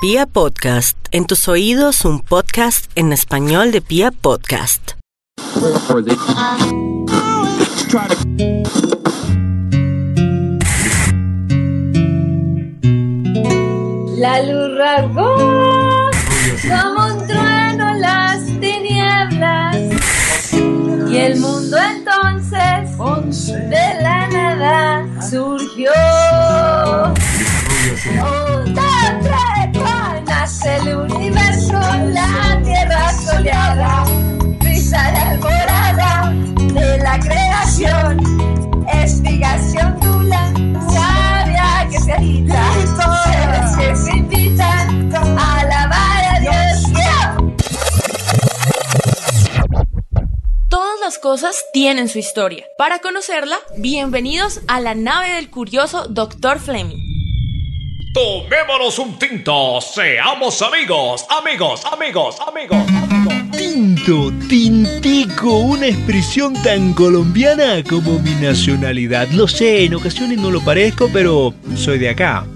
Pia Podcast, en tus oídos un podcast en español de Pia Podcast. La luz rasgó como un trueno las tinieblas y el mundo entonces de la nada surgió. Tres, cuatro, el universo, la tierra soleada, brisa la alborada de la creación, explicación dula, sabia que se agita, seres que se invitan a alabar a Dios. Todas las cosas tienen su historia. Para conocerla, bienvenidos a la nave del curioso Dr. Fleming. Tomémonos un tinto, seamos amigos, amigos, amigos, amigos, amigos. Tinto, tintico, una expresión tan colombiana como mi nacionalidad. Lo sé, en ocasiones no lo parezco, pero soy de acá.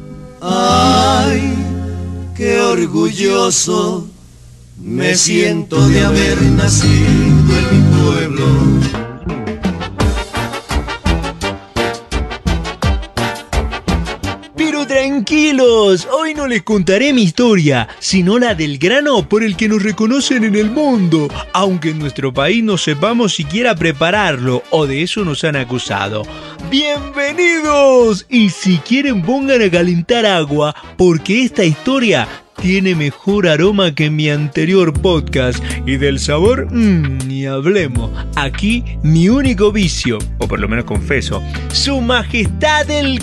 Ay, qué orgulloso me siento de haber nacido en mi pueblo. Hoy no les contaré mi historia, sino la del grano por el que nos reconocen en el mundo, aunque en nuestro país no sepamos siquiera prepararlo, o de eso nos han acusado. ¡Bienvenidos! Y si quieren pongan a calentar agua, porque esta historia tiene mejor aroma que mi anterior podcast y del sabor, mmm, ni hablemos. Aquí mi único vicio, o por lo menos confeso, su majestad el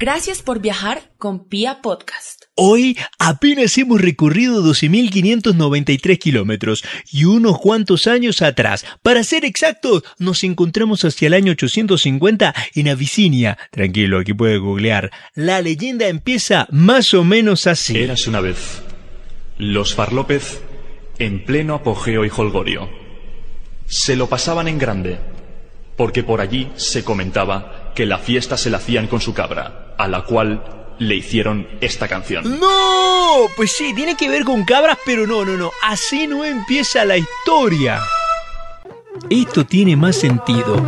Gracias por viajar con Pia Podcast. Hoy apenas hemos recorrido 12.593 kilómetros y unos cuantos años atrás. Para ser exactos, nos encontramos hacia el año 850 en Abisinia. Tranquilo, aquí puede googlear. La leyenda empieza más o menos así. Érase una vez los Farlópez en pleno apogeo y holgorio. Se lo pasaban en grande, porque por allí se comentaba que la fiesta se la hacían con su cabra, a la cual le hicieron esta canción. ¡No! Pues sí, tiene que ver con cabras, pero no, no, no. Así no empieza la historia. Esto tiene más sentido.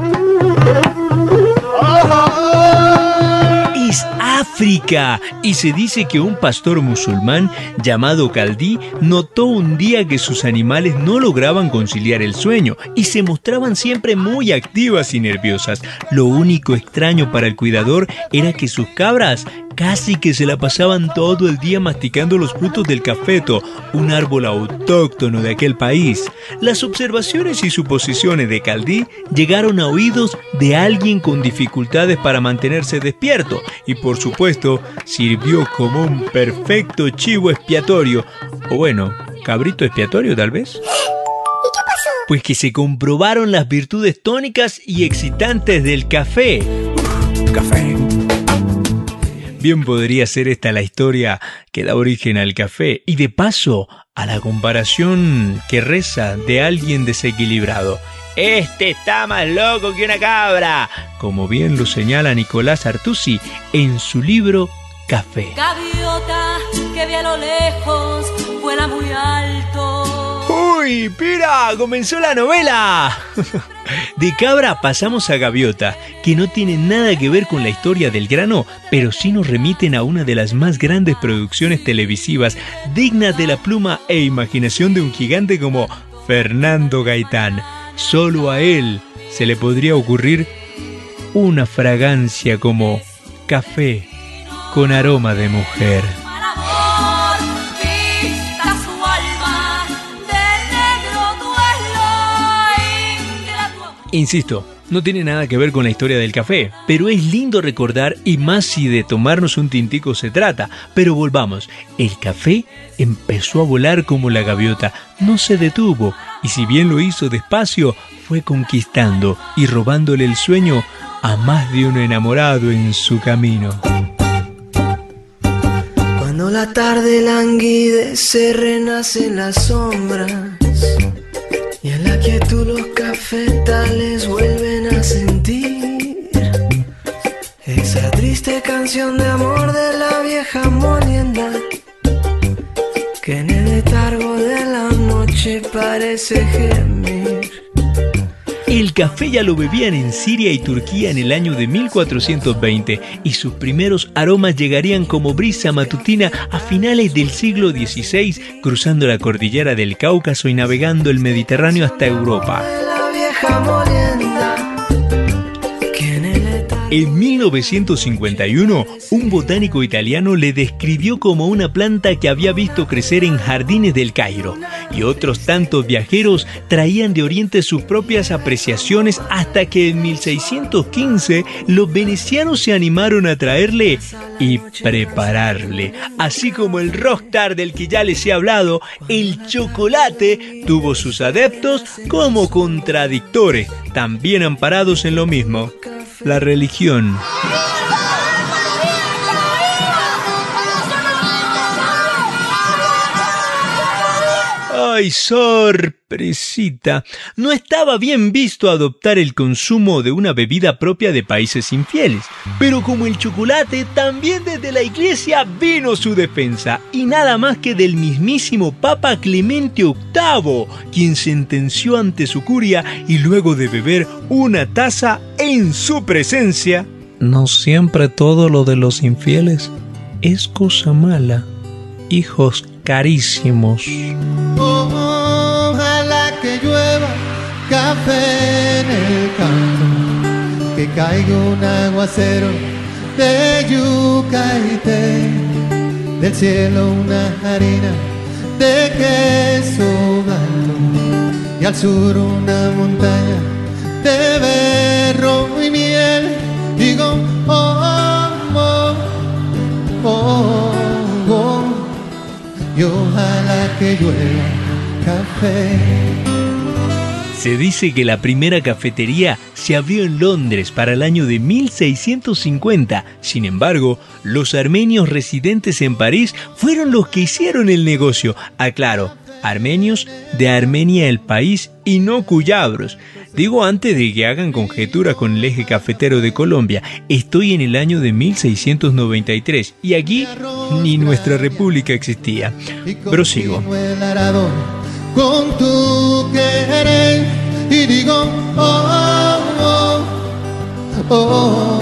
Es África y se dice que un pastor musulmán llamado Caldí notó un día que sus animales no lograban conciliar el sueño y se mostraban siempre muy activas y nerviosas. Lo único extraño para el cuidador era que sus cabras casi que se la pasaban todo el día masticando los frutos del cafeto, un árbol autóctono de aquel país. Las observaciones y suposiciones de Caldí llegaron a oídos de alguien con dificultades para mantenerse despierto y por supuesto sirvió como un perfecto chivo expiatorio, o bueno, cabrito expiatorio tal vez. Pues que se comprobaron las virtudes tónicas y excitantes del café. Café. Bien podría ser esta la historia que da origen al café y de paso a la comparación que reza de alguien desequilibrado. Este está más loco que una cabra, como bien lo señala Nicolás Artusi en su libro Café. Gaviota que vi a lo lejos, vuela muy alto. ¡Uy, pira! ¡Comenzó la novela! De cabra pasamos a gaviota, que no tiene nada que ver con la historia del grano, pero sí nos remiten a una de las más grandes producciones televisivas dignas de la pluma e imaginación de un gigante como Fernando Gaitán. Solo a él se le podría ocurrir una fragancia como café con aroma de mujer. Insisto, no tiene nada que ver con la historia del café, pero es lindo recordar y más si de tomarnos un tintico se trata. Pero volvamos, el café empezó a volar como la gaviota, no se detuvo y si bien lo hizo despacio, fue conquistando y robándole el sueño a más de uno enamorado en su camino. Cuando la tarde languide se renace en la quietud los cafetales vuelven a sentir esa triste canción de amor de la vieja molienda que en el letargo de la noche parece gemir. El café ya lo bebían en Siria y Turquía en el año de 1420 y sus primeros aromas llegarían como brisa matutina a finales del siglo XVI, cruzando la cordillera del Cáucaso y navegando el Mediterráneo hasta Europa. En 1951, un botánico italiano le describió como una planta que había visto crecer en jardines del Cairo, y otros tantos viajeros traían de Oriente sus propias apreciaciones hasta que en 1615 los venecianos se animaron a traerle y prepararle. Así como el rockstar del que ya les he hablado, el chocolate tuvo sus adeptos como contradictores, también amparados en lo mismo la religión. ¡Ay, sorpresita! No estaba bien visto adoptar el consumo de una bebida propia de países infieles. Pero como el chocolate, también desde la iglesia vino su defensa. Y nada más que del mismísimo Papa Clemente VIII, quien sentenció ante su curia y luego de beber una taza en su presencia. No siempre todo lo de los infieles es cosa mala, hijos carísimos. Ojalá que llueva café en el campo, que caiga un aguacero de yuca y té, del cielo una harina de queso blanco y al sur una montaña de berro y miel. Digo, oh, oh, oh, oh, y ojalá que llueva café. Se dice que la primera cafetería se abrió en Londres para el año de 1650. Sin embargo, los armenios residentes en París fueron los que hicieron el negocio. Aclaro, armenios de Armenia el país y no cuyabros. Digo antes de que hagan conjeturas con el eje cafetero de Colombia, estoy en el año de 1693 y aquí ni nuestra república existía. Prosigo. con tu querer y digo oh, oh, oh, oh,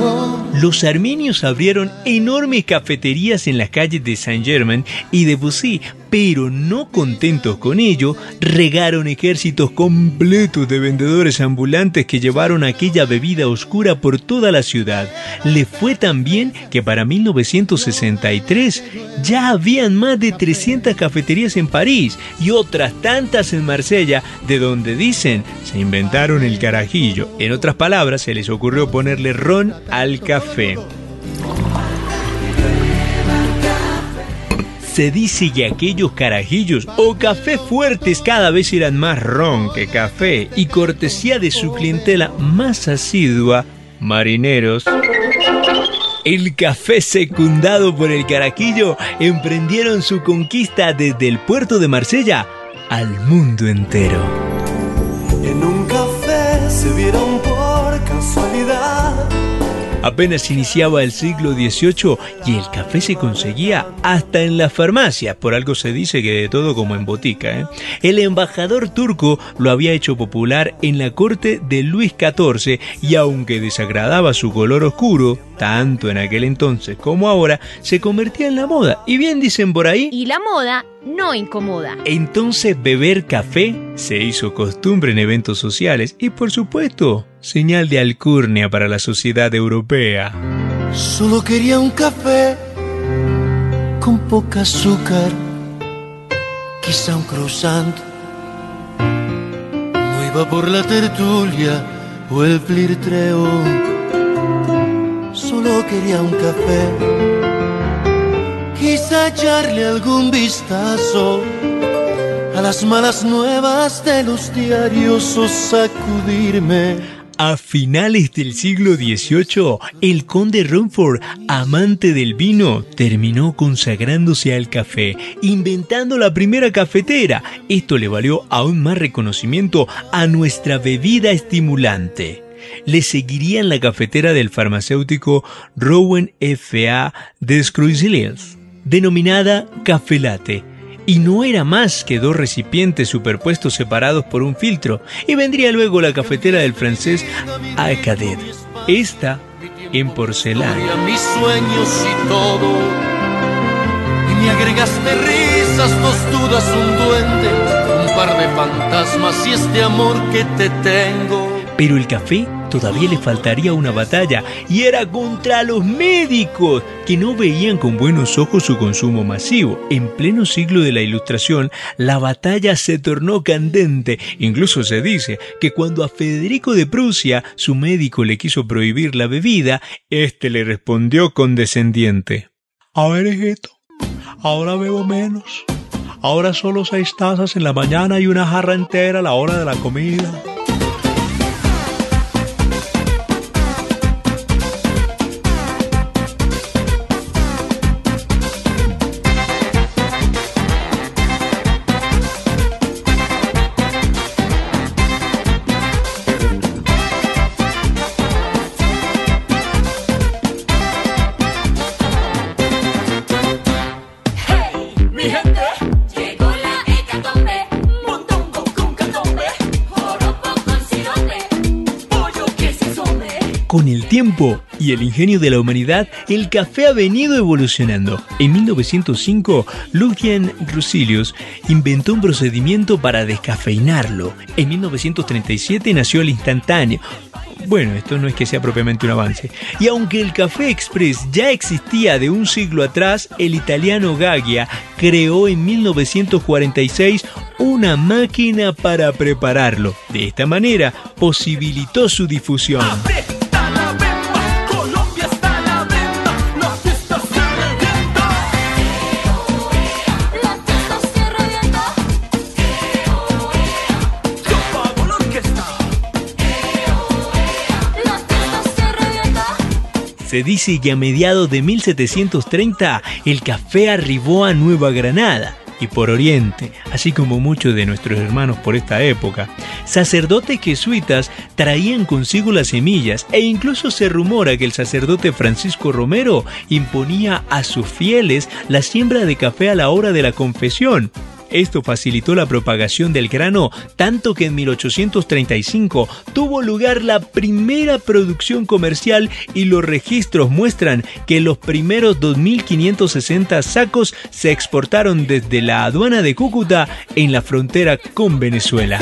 oh. Los armenios abrieron enormes cafeterías en las calles de Saint-Germain y de Bussy, pero no contentos con ello, regaron ejércitos completos de vendedores ambulantes que llevaron aquella bebida oscura por toda la ciudad. Le fue tan bien que para 1963 ya habían más de 300 cafeterías en París y otras tantas en Marsella, de donde dicen se inventaron el carajillo. En otras palabras, se les ocurrió ponerle ron al café. Se dice que aquellos carajillos o café fuertes cada vez eran más ron que café y cortesía de su clientela más asidua, marineros. El café secundado por el carajillo emprendieron su conquista desde el puerto de Marsella al mundo entero. En un café se vieron por casualidad. Apenas iniciaba el siglo XVIII y el café se conseguía hasta en las farmacias, por algo se dice que de todo como en botica. ¿eh? El embajador turco lo había hecho popular en la corte de Luis XIV y aunque desagradaba su color oscuro, tanto en aquel entonces como ahora, se convertía en la moda. Y bien dicen por ahí, Y la moda no incomoda. entonces beber café se hizo costumbre en eventos sociales y por supuesto señal de alcurnia para la sociedad europea. Solo quería un café con poca azúcar, quizá un croissant. No iba por la tertulia o el flirtreo. Solo quería un café. Quise echarle algún vistazo a las malas nuevas de los diarios o sacudirme a finales del siglo XVIII, el conde Rumford, amante del vino, terminó consagrándose al café, inventando la primera cafetera. Esto le valió aún más reconocimiento a nuestra bebida estimulante. Le seguirían la cafetera del farmacéutico Rowan F.A. de denominada Café Latte y no era más que dos recipientes superpuestos separados por un filtro, y vendría luego la cafetera del francés Alcadet, esta en porcelana. mis sueños y todo, y me agregaste risas, dos dudas, un duende, un par de fantasmas y este amor que te tengo. Pero el café todavía le faltaría una batalla y era contra los médicos que no veían con buenos ojos su consumo masivo. En pleno siglo de la Ilustración, la batalla se tornó candente. Incluso se dice que cuando a Federico de Prusia su médico le quiso prohibir la bebida, éste le respondió condescendiente. A ver, hijito, ahora bebo menos. Ahora solo seis tazas en la mañana y una jarra entera a la hora de la comida. El tiempo y el ingenio de la humanidad, el café ha venido evolucionando. En 1905, Lucian Rusilius inventó un procedimiento para descafeinarlo. En 1937 nació el instantáneo, bueno, esto no es que sea propiamente un avance. Y aunque el café express ya existía de un siglo atrás, el italiano Gaggia creó en 1946 una máquina para prepararlo. De esta manera posibilitó su difusión. Se dice que a mediados de 1730 el café arribó a Nueva Granada y por Oriente, así como muchos de nuestros hermanos por esta época. Sacerdotes jesuitas traían consigo las semillas e incluso se rumora que el sacerdote Francisco Romero imponía a sus fieles la siembra de café a la hora de la confesión. Esto facilitó la propagación del grano tanto que en 1835 tuvo lugar la primera producción comercial y los registros muestran que los primeros 2.560 sacos se exportaron desde la aduana de Cúcuta en la frontera con Venezuela.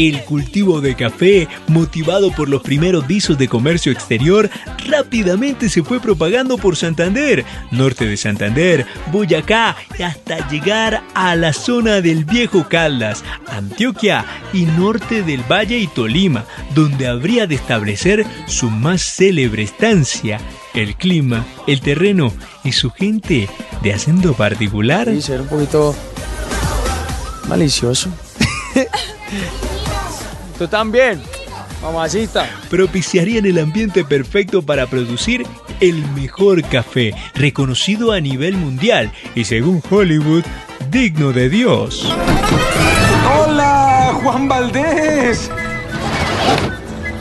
El cultivo de café, motivado por los primeros visos de comercio exterior, rápidamente se fue propagando por Santander, norte de Santander, Boyacá, hasta llegar a la zona del Viejo Caldas, Antioquia y norte del Valle y Tolima, donde habría de establecer su más célebre estancia. El clima, el terreno y su gente de acento particular. Ser un poquito malicioso. Tú también, mamacita. Propiciarían el ambiente perfecto para producir el mejor café, reconocido a nivel mundial y según Hollywood, digno de Dios. Hola, Juan Valdés.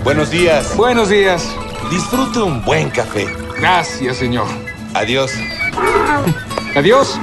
Buenos días. Buenos días. Disfrute un buen café. Gracias, señor. Adiós. Adiós.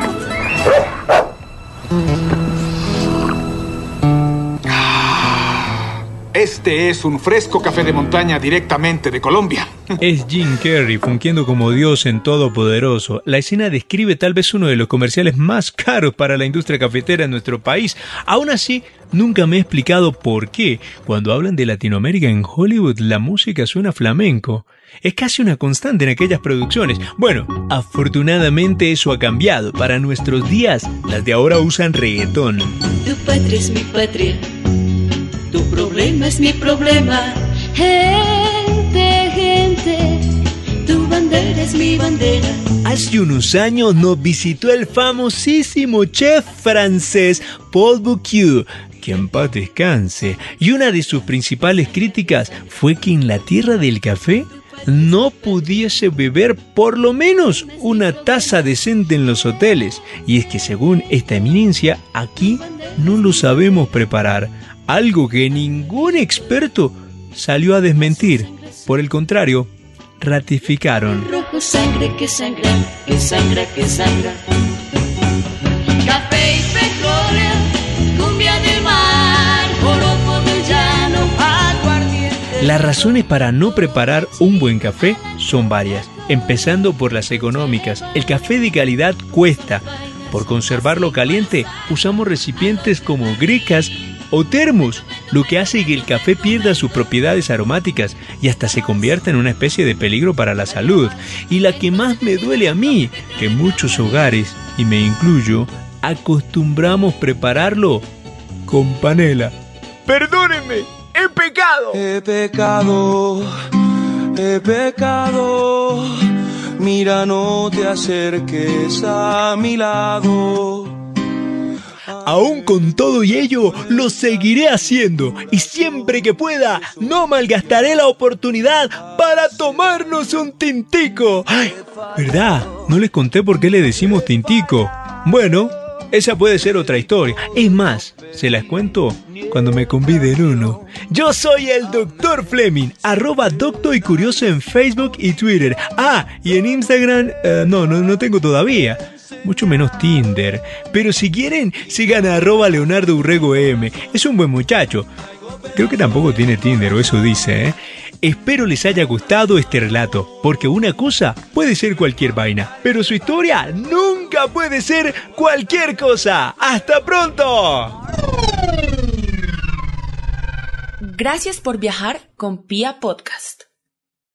Este es un fresco café de montaña directamente de Colombia. Es Jim Carrey fungiendo como Dios en Todopoderoso. La escena describe tal vez uno de los comerciales más caros para la industria cafetera en nuestro país. Aún así, nunca me he explicado por qué, cuando hablan de Latinoamérica en Hollywood, la música suena flamenco. Es casi una constante en aquellas producciones. Bueno, afortunadamente eso ha cambiado. Para nuestros días, las de ahora usan reggaetón. Tu patria es mi patria, tu problema es mi problema. Gente, gente, tu bandera es mi bandera. Hace unos años nos visitó el famosísimo chef francés Paul Bocuse, que en paz descanse, y una de sus principales críticas fue que en la tierra del café no pudiese beber por lo menos una taza decente en los hoteles. Y es que según esta eminencia, aquí no lo sabemos preparar, algo que ningún experto salió a desmentir. Por el contrario, ratificaron. Rojo sangre que sangra, que sangra, que sangra. Café y petróleo, cumbia del mar, joropo del llano, aguardiente. Las razones para no preparar un buen café son varias, empezando por las económicas. El café de calidad cuesta. Por conservarlo caliente, usamos recipientes como grecas o termos, lo que hace que el café pierda sus propiedades aromáticas y hasta se convierta en una especie de peligro para la salud. Y la que más me duele a mí, que muchos hogares, y me incluyo, acostumbramos prepararlo con panela. Perdónenme, he pecado. He pecado, he pecado. Mira, no te acerques a mi lado. Aún con todo y ello, lo seguiré haciendo y siempre que pueda, no malgastaré la oportunidad para tomarnos un tintico. ¿verdad? No les conté por qué le decimos tintico. Bueno, esa puede ser otra historia. Es más, se las cuento cuando me conviden uno. Yo soy el Dr. Fleming, arroba doctor y curioso en Facebook y Twitter. Ah, y en Instagram, eh, no, no, no tengo todavía. Mucho menos Tinder. Pero si quieren, sigan a arroba Leonardo Urrego M. Es un buen muchacho. Creo que tampoco tiene Tinder, o eso dice, ¿eh? Espero les haya gustado este relato, porque una cosa puede ser cualquier vaina, pero su historia nunca puede ser cualquier cosa. ¡Hasta pronto! Gracias por viajar con Pia Podcast.